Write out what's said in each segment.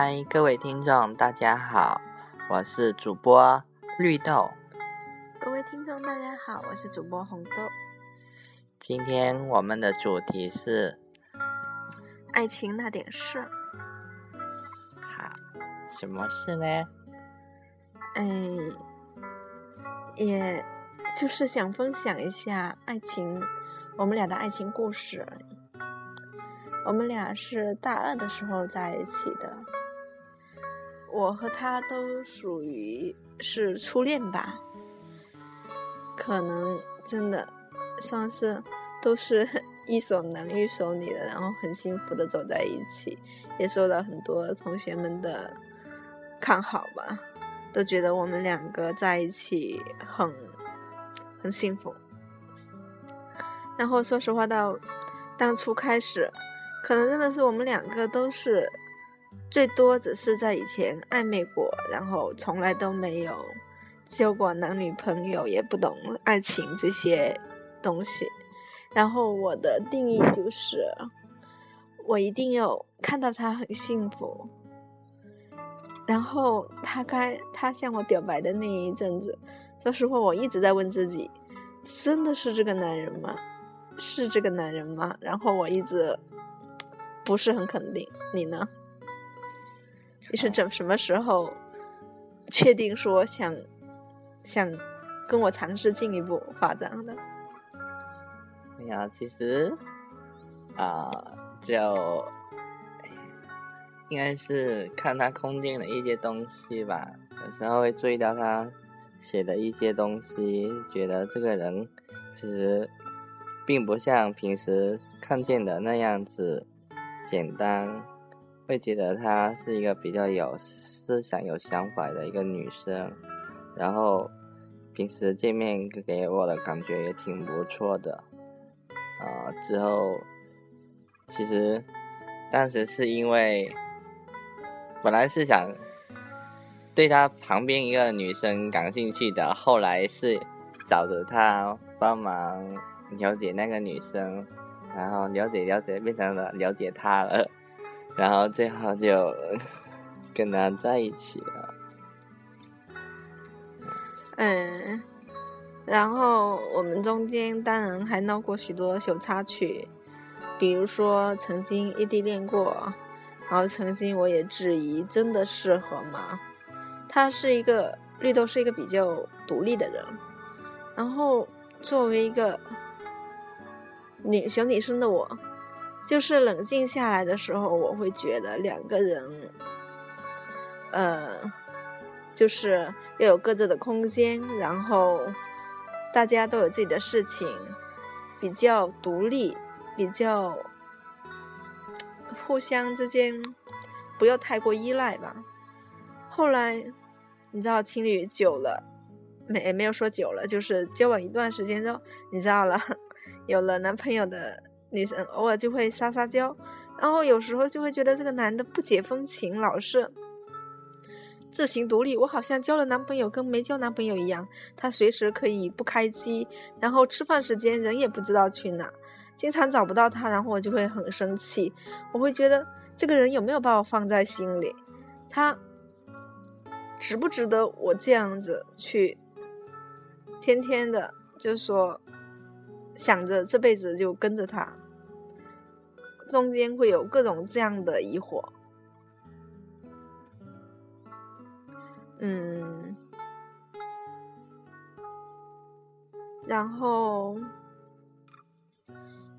嗨，各位听众，大家好，我是主播绿豆。各位听众，大家好，我是主播红豆。今天我们的主题是爱情那点事。好，什么事呢？哎，也就是想分享一下爱情，我们俩的爱情故事。我们俩是大二的时候在一起的，我和他都属于是初恋吧，可能真的算是都是 一手男一手女的，然后很幸福的走在一起，也受到很多同学们的看好吧，都觉得我们两个在一起很很幸福。然后说实话，到当初开始。可能真的是我们两个都是最多只是在以前暧昧过，然后从来都没有交过男女朋友，也不懂爱情这些东西。然后我的定义就是，我一定要看到他很幸福。然后他该他向我表白的那一阵子，说实话，我一直在问自己：真的是这个男人吗？是这个男人吗？然后我一直。不是很肯定，你呢？你是怎什么时候确定说想想跟我尝试进一步发展的？哎呀，其实啊，就应该是看他空间的一些东西吧。有时候会注意到他写的一些东西，觉得这个人其实并不像平时看见的那样子。简单，会觉得她是一个比较有思想、有想法的一个女生，然后平时见面给我的感觉也挺不错的。啊，之后其实当时是因为本来是想对她旁边一个女生感兴趣的，后来是找着她帮忙了解那个女生。然后了解了解，变成了了解他了，然后最后就跟他在一起了。嗯，然后我们中间当然还闹过许多小插曲，比如说曾经异地恋过，然后曾经我也质疑真的适合吗？他是一个绿豆，是一个比较独立的人，然后作为一个。女小女生的我，就是冷静下来的时候，我会觉得两个人，呃，就是要有各自的空间，然后大家都有自己的事情，比较独立，比较互相之间不要太过依赖吧。后来你知道，情侣久了，没没有说久了，就是交往一段时间之后，你知道了。有了男朋友的女生，偶尔就会撒撒娇，然后有时候就会觉得这个男的不解风情，老是自行独立。我好像交了男朋友跟没交男朋友一样，他随时可以不开机，然后吃饭时间人也不知道去哪，经常找不到他，然后我就会很生气。我会觉得这个人有没有把我放在心里？他值不值得我这样子去天天的就说？想着这辈子就跟着他，中间会有各种这样的疑惑，嗯，然后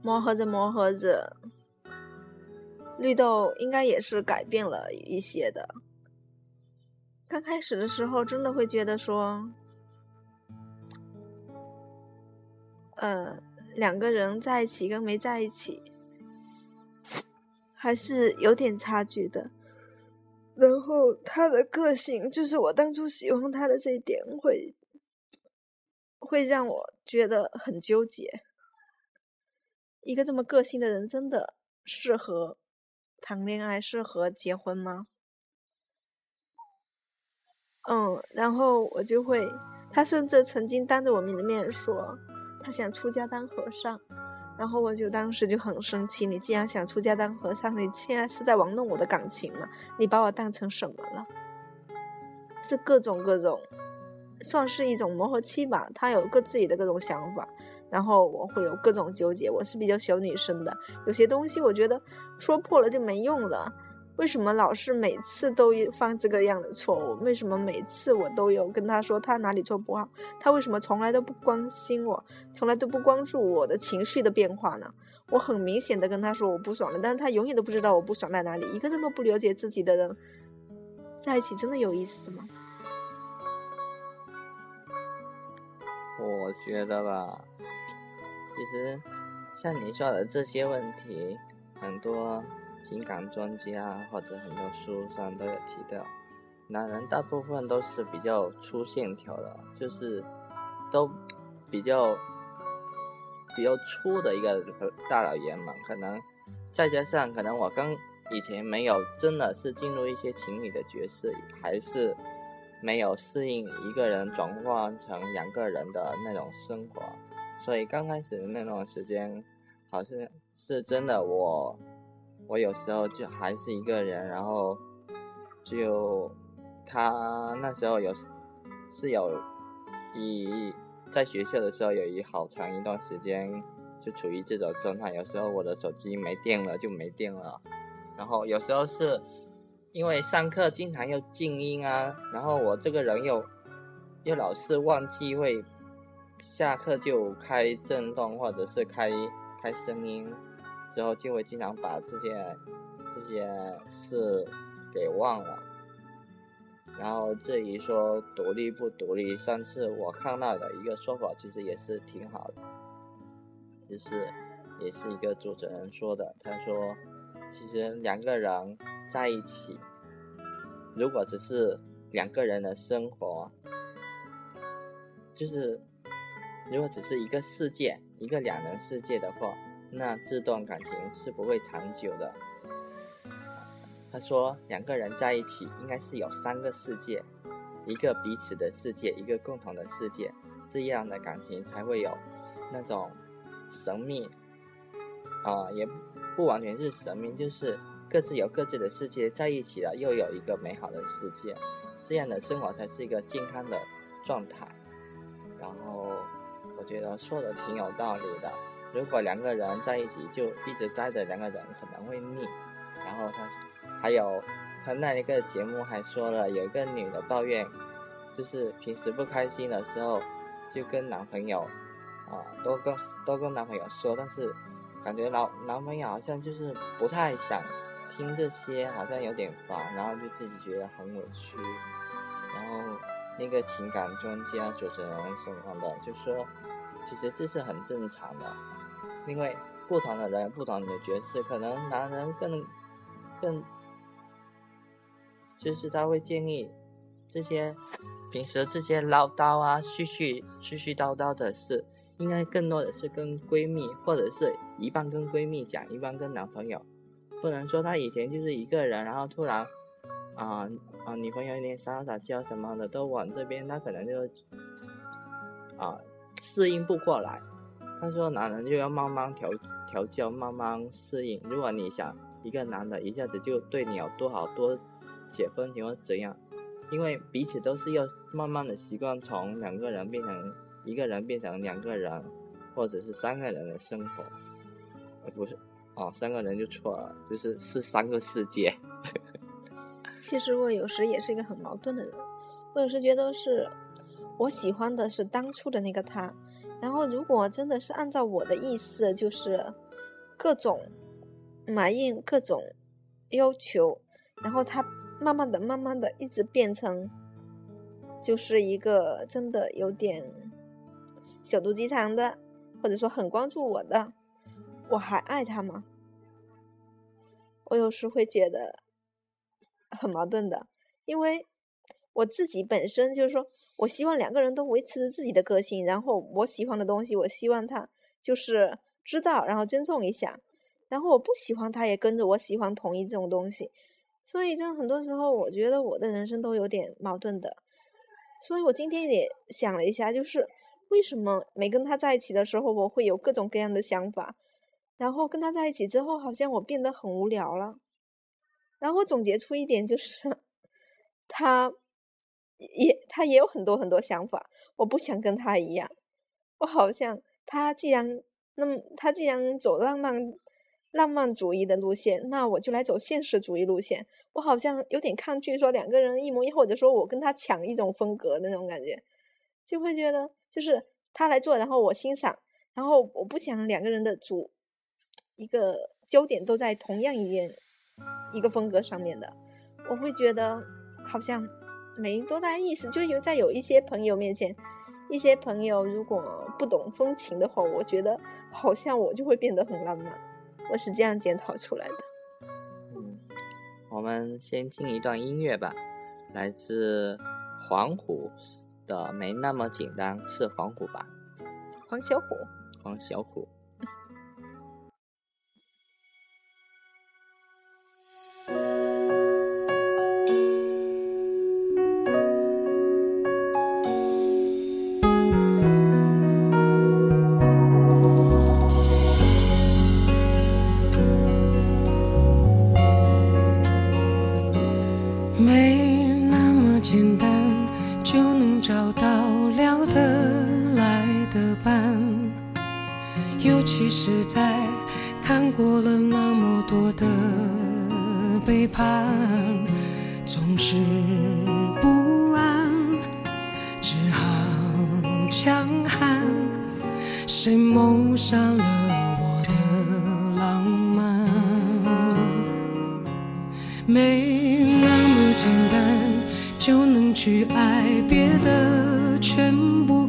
磨合着磨合着，绿豆应该也是改变了一些的。刚开始的时候，真的会觉得说，呃。两个人在一起跟没在一起，还是有点差距的。然后他的个性，就是我当初喜欢他的这一点，会会让我觉得很纠结。一个这么个性的人，真的适合谈恋爱、适合结婚吗？嗯，然后我就会，他甚至曾经当着我们的面说。他想出家当和尚，然后我就当时就很生气，你既然想出家当和尚，你现在是在玩弄我的感情吗？你把我当成什么了？这各种各种，算是一种磨合期吧。他有各自己的各种想法，然后我会有各种纠结。我是比较小女生的，有些东西我觉得说破了就没用了。为什么老是每次都犯这个样的错误？为什么每次我都有跟他说他哪里做不好？他为什么从来都不关心我，从来都不关注我的情绪的变化呢？我很明显的跟他说我不爽了，但是他永远都不知道我不爽在哪里。一个这么不了解自己的人，在一起真的有意思吗？我觉得吧，其实像你说的这些问题，很多。情感专家或者很多书上都有提到，男人大部分都是比较粗线条的，就是都比较比较粗的一个大老爷们，可能再加上可能我跟以前没有真的是进入一些情侣的角色，还是没有适应一个人转换成两个人的那种生活，所以刚开始那段时间，好像是真的我。我有时候就还是一个人，然后就他那时候有是有一在学校的时候有一好长一段时间就处于这种状态。有时候我的手机没电了就没电了，然后有时候是因为上课经常要静音啊，然后我这个人又又老是忘记会下课就开震动或者是开开声音。之后就会经常把这些这些事给忘了，然后至于说独立不独立，上次我看到的一个说法其实也是挺好的，就是也是一个主持人说的，他说其实两个人在一起，如果只是两个人的生活，就是如果只是一个世界，一个两人世界的话。那这段感情是不会长久的。他说，两个人在一起应该是有三个世界，一个彼此的世界，一个共同的世界，这样的感情才会有那种神秘啊，也不完全是神秘，就是各自有各自的世界，在一起了又有一个美好的世界，这样的生活才是一个健康的状态。然后我觉得说的挺有道理的。如果两个人在一起就一直待着，两个人可能会腻。然后他还有他那一个节目还说了，有一个女的抱怨，就是平时不开心的时候就跟男朋友啊都跟都跟男朋友说，但是感觉老男朋友好像就是不太想听这些，好像有点烦，然后就自己觉得很委屈。然后那个情感专家主持人什么的就说，其实这是很正常的。因为不同的人，不同的角色，可能男人更更，就是他会建议这些平时这些唠叨啊、絮絮絮絮叨叨的事，应该更多的是跟闺蜜，或者是一半跟闺蜜讲，一半跟男朋友。不能说他以前就是一个人，然后突然啊啊女朋友有点撒撒娇什么的都往这边，他可能就啊适应不过来。他说：“男人就要慢慢调调教，慢慢适应。如果你想一个男的一下子就对你有多好多解分情或怎样，因为彼此都是要慢慢的习惯从两个人变成一个人，变成两个人，或者是三个人的生活。呃，不是，哦，三个人就错了，就是是三个世界。其实我有时也是一个很矛盾的人，我有时觉得是我喜欢的是当初的那个他。”然后，如果真的是按照我的意思，就是各种埋怨、各种要求，然后他慢慢的、慢慢的，一直变成就是一个真的有点小肚鸡肠的，或者说很关注我的，我还爱他吗？我有时会觉得很矛盾的，因为我自己本身就是说。我希望两个人都维持着自己的个性，然后我喜欢的东西，我希望他就是知道，然后尊重一下。然后我不喜欢他也跟着我喜欢同意这种东西，所以这很多时候我觉得我的人生都有点矛盾的。所以我今天也想了一下，就是为什么没跟他在一起的时候，我会有各种各样的想法，然后跟他在一起之后，好像我变得很无聊了。然后总结出一点就是，他也他也有很多很多想法，我不想跟他一样。我好像他既然那么他既然走浪漫浪漫主义的路线，那我就来走现实主义路线。我好像有点抗拒说两个人一模一样，或者说我跟他抢一种风格的那种感觉，就会觉得就是他来做，然后我欣赏，然后我不想两个人的主一个焦点都在同样一件。一个风格上面的，我会觉得好像没多大意思。就是有在有一些朋友面前，一些朋友如果不懂风情的话，我觉得好像我就会变得很浪漫。我是这样检讨出来的。嗯，我们先听一段音乐吧，来自黄虎的《没那么简单》，是黄虎吧？黄小虎。黄小虎。其实，在看过了那么多的背叛，总是不安，只好强悍。谁谋杀了我的浪漫？没那么简单，就能去爱别的，全部。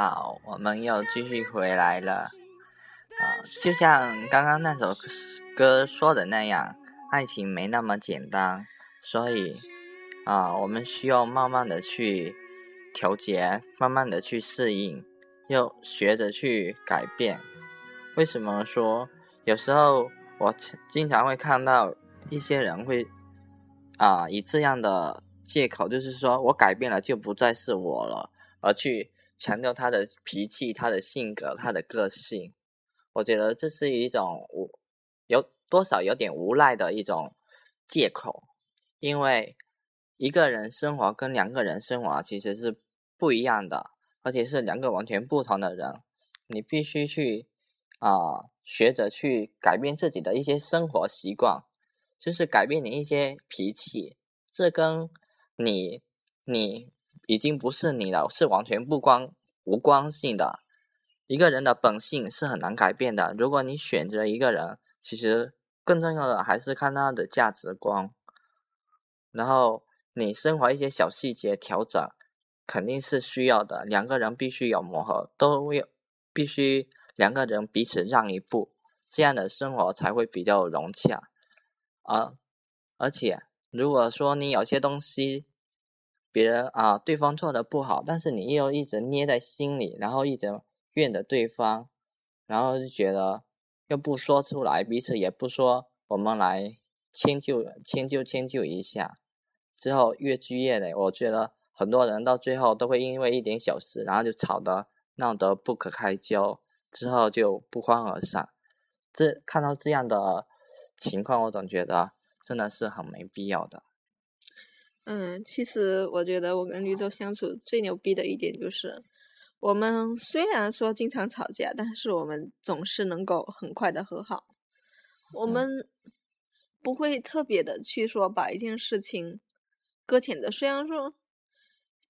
好，我们又继续回来了。啊，就像刚刚那首歌说的那样，爱情没那么简单，所以啊，我们需要慢慢的去调节，慢慢的去适应，又学着去改变。为什么说有时候我经常会看到一些人会啊以这样的借口，就是说我改变了就不再是我了，而去强调他的脾气、他的性格、他的个性。我觉得这是一种无有多少有点无赖的一种借口，因为一个人生活跟两个人生活其实是不一样的，而且是两个完全不同的人，你必须去啊学着去改变自己的一些生活习惯，就是改变你一些脾气，这跟你你已经不是你了，是完全不关无关性的。一个人的本性是很难改变的。如果你选择一个人，其实更重要的还是看他的价值观。然后你生活一些小细节调整，肯定是需要的。两个人必须有磨合，都有必须两个人彼此让一步，这样的生活才会比较融洽。而而且，如果说你有些东西，别人啊对方做的不好，但是你又一直捏在心里，然后一直。怨着对方，然后就觉得又不说出来，彼此也不说，我们来迁就迁就迁就一下，之后越积越累。我觉得很多人到最后都会因为一点小事，然后就吵得闹得不可开交，之后就不欢而散。这看到这样的情况，我总觉得真的是很没必要的。嗯，其实我觉得我跟绿豆相处最牛逼的一点就是。我们虽然说经常吵架，但是我们总是能够很快的和好。我们不会特别的去说把一件事情搁浅的。虽然说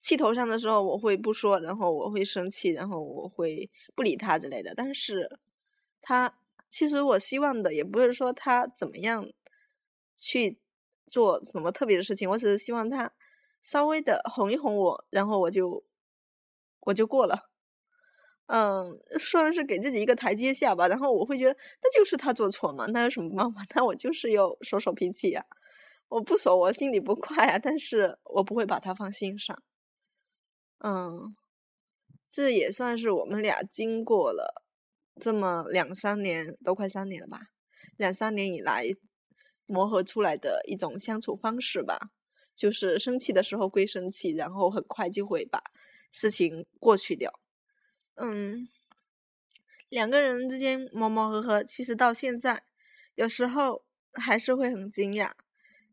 气头上的时候我会不说，然后我会生气，然后我会不理他之类的。但是他其实我希望的也不是说他怎么样去做什么特别的事情，我只是希望他稍微的哄一哄我，然后我就。我就过了，嗯，算是给自己一个台阶下吧。然后我会觉得，那就是他做错嘛，那有什么办法？那我就是要收收脾气呀。我不说，我心里不快啊，但是我不会把他放心上。嗯，这也算是我们俩经过了这么两三年，都快三年了吧？两三年以来磨合出来的一种相处方式吧。就是生气的时候归生气，然后很快就会把。事情过去掉，嗯，两个人之间磨磨合合，其实到现在，有时候还是会很惊讶，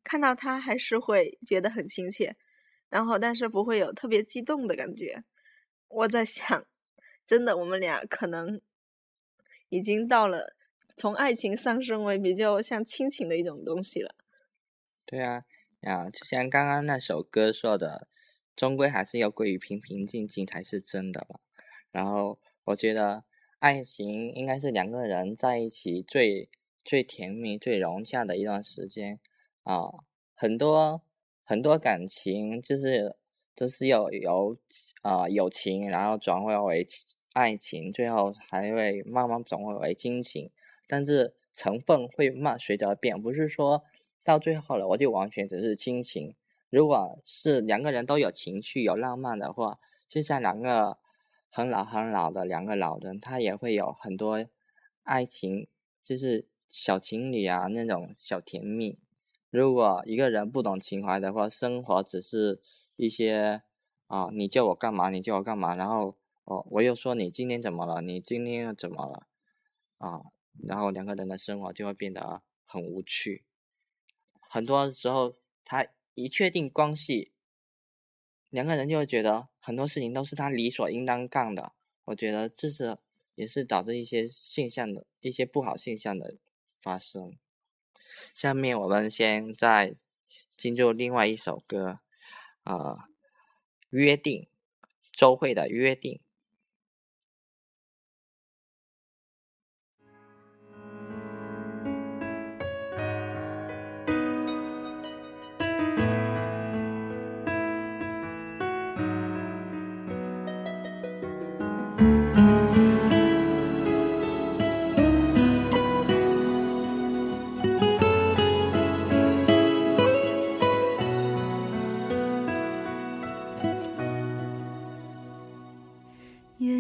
看到他还是会觉得很亲切，然后但是不会有特别激动的感觉。我在想，真的，我们俩可能已经到了从爱情上升为比较像亲情的一种东西了。对啊，啊，就像刚刚那首歌说的。终归还是要归于平平静静才是真的吧。然后我觉得爱情应该是两个人在一起最最甜蜜、最融洽的一段时间啊。很多很多感情就是都是要由啊友情，然后转化为爱情，最后还会慢慢转化为亲情。但是成分会慢随着变，不是说到最后了我就完全只是亲情。如果是两个人都有情绪、有浪漫的话，就像两个很老很老的两个老人，他也会有很多爱情，就是小情侣啊那种小甜蜜。如果一个人不懂情怀的话，生活只是一些啊，你叫我干嘛，你叫我干嘛，然后哦，我又说你今天怎么了，你今天又怎么了啊？然后两个人的生活就会变得很无趣。很多时候他。一确定关系，两个人就会觉得很多事情都是他理所应当干的。我觉得这是也是导致一些现象的一些不好现象的发生。下面我们先再进入另外一首歌，啊，约定，周慧的约定。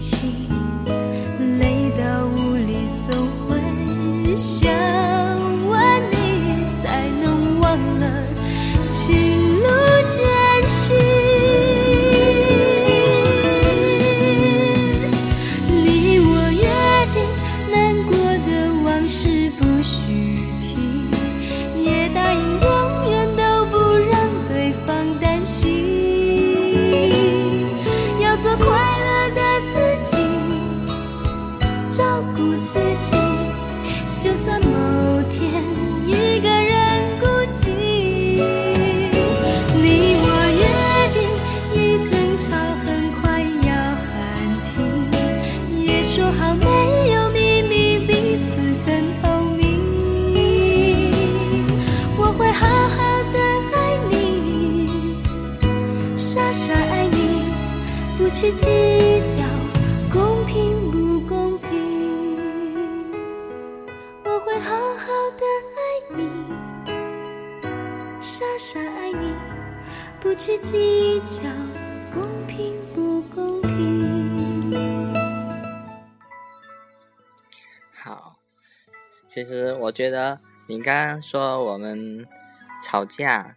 心。傻傻爱你，不去计较公平不公平。我会好好的爱你。傻傻爱你，不去计较公平不公平。好，其实我觉得你刚刚说我们吵架，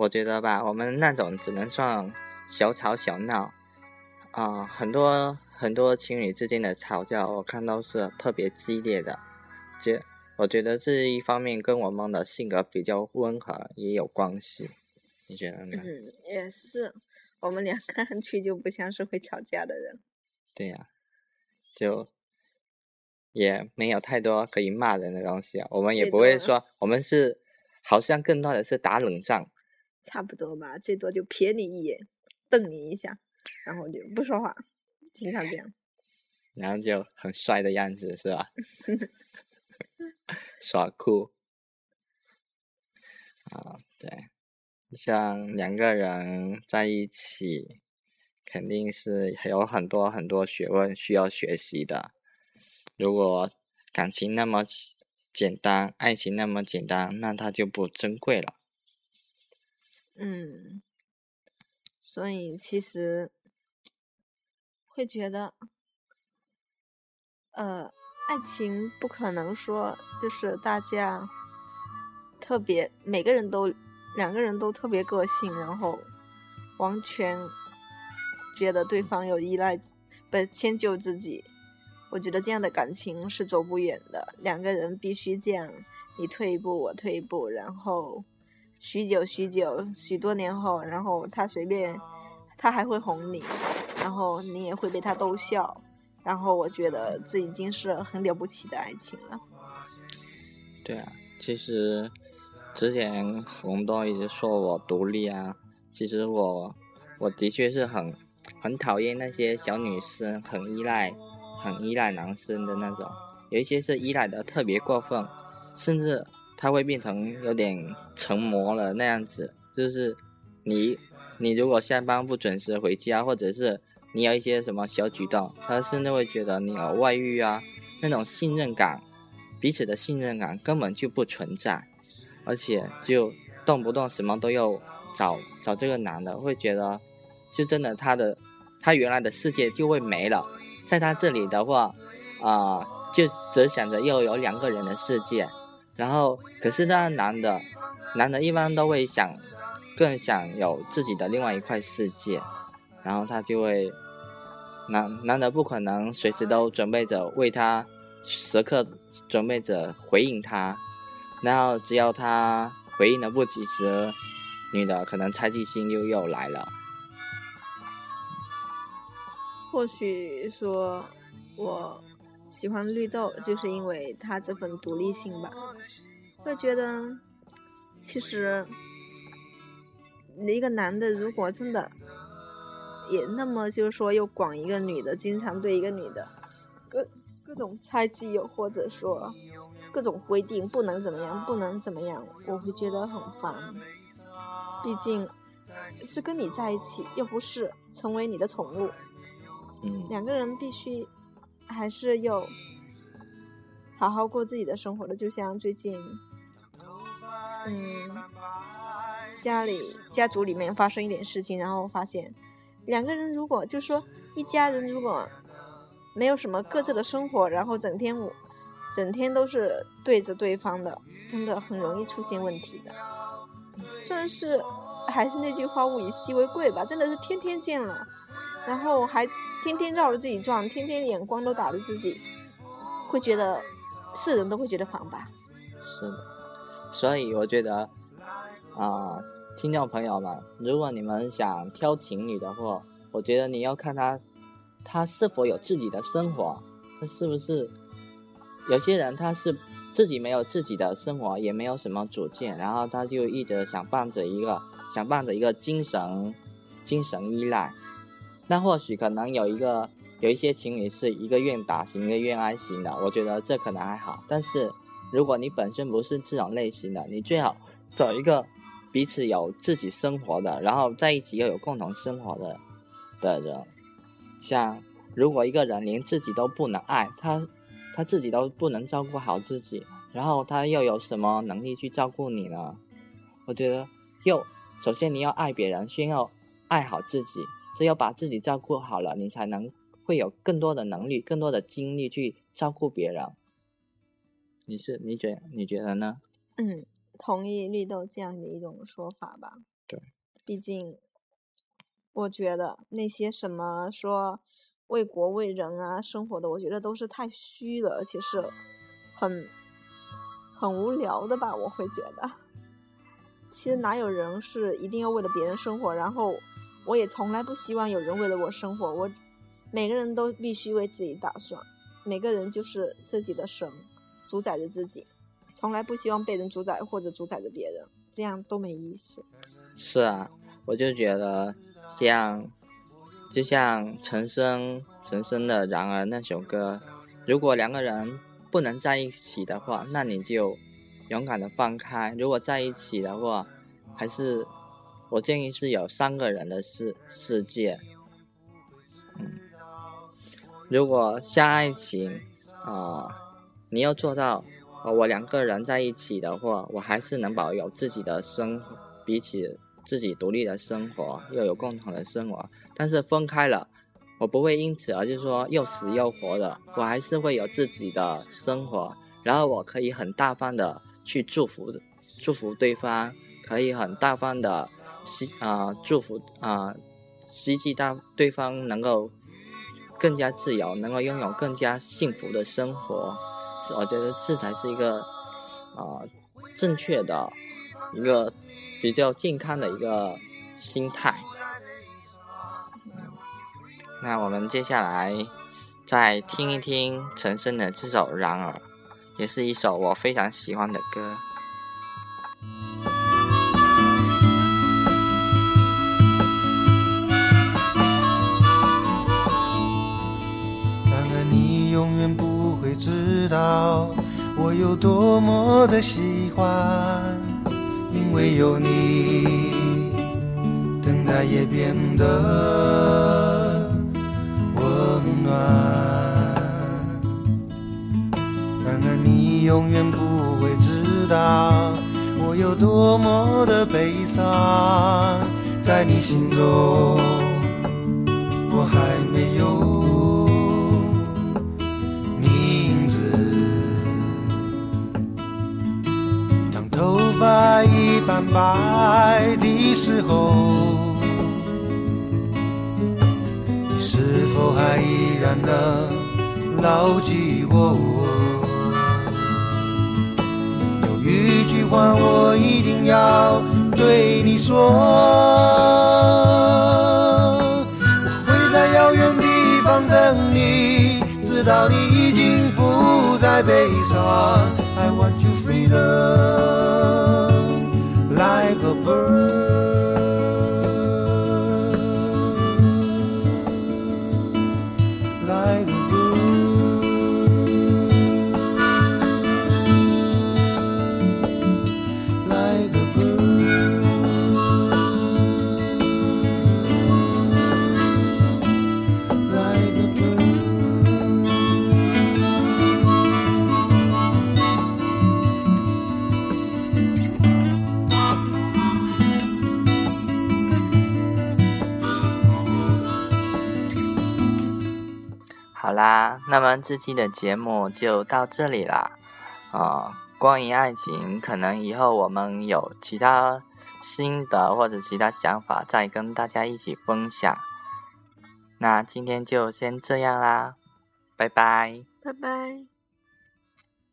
我觉得吧，我们那种只能算小吵小闹，啊、很多很多情侣之间的吵架，我看到是特别激烈的，觉我觉得这一方面跟我们的性格比较温和也有关系，你觉得呢？嗯，也是，我们俩看上去就不像是会吵架的人。对呀、就也没有太多可以骂人的东西啊，我们也不会说我们是好像更多的是打冷战，差不多吧，最多就瞥你一眼，瞪你一下，然后就不说话，经常这样。然后就很帅的样子，是吧？耍酷啊，对，像两个人在一起，肯定是还有很多很多学问需要学习的。如果感情那么简简单，爱情那么简单，那它就不珍贵了。嗯，所以其实会觉得，呃，爱情不可能说就是大家特别每个人都两个人都特别个性，然后完全觉得对方有依赖，不迁就自己。我觉得这样的感情是走不远的，两个人必须这样，你退一步，我退一步，然后许久许久，许多年后，然后他随便，他还会哄你，然后你也会被他逗笑，然后我觉得这已经是很了不起的爱情了。对啊，其实之前红豆一直说我独立啊，其实我我的确是很很讨厌那些小女生很依赖很依赖男生的那种，有一些是依赖的特别过分，甚至他会变成有点成魔了那样子，就是你你如果下班不准时回家，或者是你有一些什么小举动，他甚至会觉得你有外遇啊，那种信任感。彼此的信任感根本就不存在，而且就动不动什么都要找找这个男的，会觉得就真的他的他原来的世界就会没了，在他这里的话，啊，就只想着又有两个人的世界，然后可是那男的男的一般都会想更想有自己的另外一块世界，然后他就会男男的不可能随时都准备着为他时刻。准备着回应他，然后只要他回应的不及时，女的可能猜忌心又又来了。或许说，我喜欢绿豆，就是因为他这份独立性吧。会觉得，其实一个男的如果真的也那么就是说又管一个女的，经常对一个女的，各。各种猜忌，又或者说各种规定，不能怎么样，不能怎么样，我会觉得很烦。毕竟是跟你在一起，又不是成为你的宠物。嗯，两个人必须还是有好好过自己的生活的。就像最近，嗯，家里家族里面发生一点事情，然后发现两个人如果就说一家人如果。没有什么各自的生活，然后整天我整天都是对着对方的，真的很容易出现问题的。算是还是那句话，物以稀为贵吧，真的是天天见了，然后还天天绕着自己转，天天眼光都打着自己，会觉得是人都会觉得烦吧。是的，所以我觉得啊，听众朋友们，如果你们想挑情侣的话，我觉得你要看他。他是否有自己的生活？他是不是有些人他是自己没有自己的生活，也没有什么主见，然后他就一直想伴着一个想伴着一个精神精神依赖。那或许可能有一个有一些情侣是一个愿打型一个愿挨型的，我觉得这可能还好。但是如果你本身不是这种类型的，你最好找一个彼此有自己生活的，然后在一起又有共同生活的的人。像如果一个人连自己都不能爱他，他自己都不能照顾好自己，然后他又有什么能力去照顾你呢？我觉得，又首先你要爱别人，先要爱好自己，只有把自己照顾好了，你才能会有更多的能力、更多的精力去照顾别人。你是你觉你觉得呢？嗯，同意绿豆这样的一种说法吧。对，毕竟。我觉得那些什么说为国为人啊生活的，我觉得都是太虚了，而且是很很无聊的吧。我会觉得，其实哪有人是一定要为了别人生活？然后我也从来不希望有人为了我生活。我每个人都必须为自己打算，每个人就是自己的神，主宰着自己，从来不希望被人主宰或者主宰着别人，这样都没意思。是啊，我就觉得。像，就像陈升陈升的《然而》那首歌，如果两个人不能在一起的话，那你就勇敢的放开；如果在一起的话，还是我建议是有三个人的世世界。嗯，如果像爱情啊，你要做到我两个人在一起的话，我还是能保有自己的生活，比起。自己独立的生活，又有共同的生活，但是分开了，我不会因此而就是说又死又活的，我还是会有自己的生活，然后我可以很大方的去祝福祝福对方，可以很大方的希啊祝福啊希冀到对方能够更加自由，能够拥有更加幸福的生活，我觉得这才是一个啊正确的一个。比较健康的一个心态。那我们接下来再听一听陈升的这首《然而》，也是一首我非常喜欢的歌。我有多么的喜欢，因为有你，等待也变得温暖。然而你永远不会知道我有多么的悲伤，在你心中。我还没有发已斑白的时候，你是否还依然能牢记我？有一句话我一定要对你说。我会在遥远地方等你，直到你已经不再悲伤。I want you freedom 啦，那么这期的节目就到这里啦。啊、关于爱情，可能以后我们有其他心得或者其他想法，再跟大家一起分享。那今天就先这样啦，拜拜。拜拜。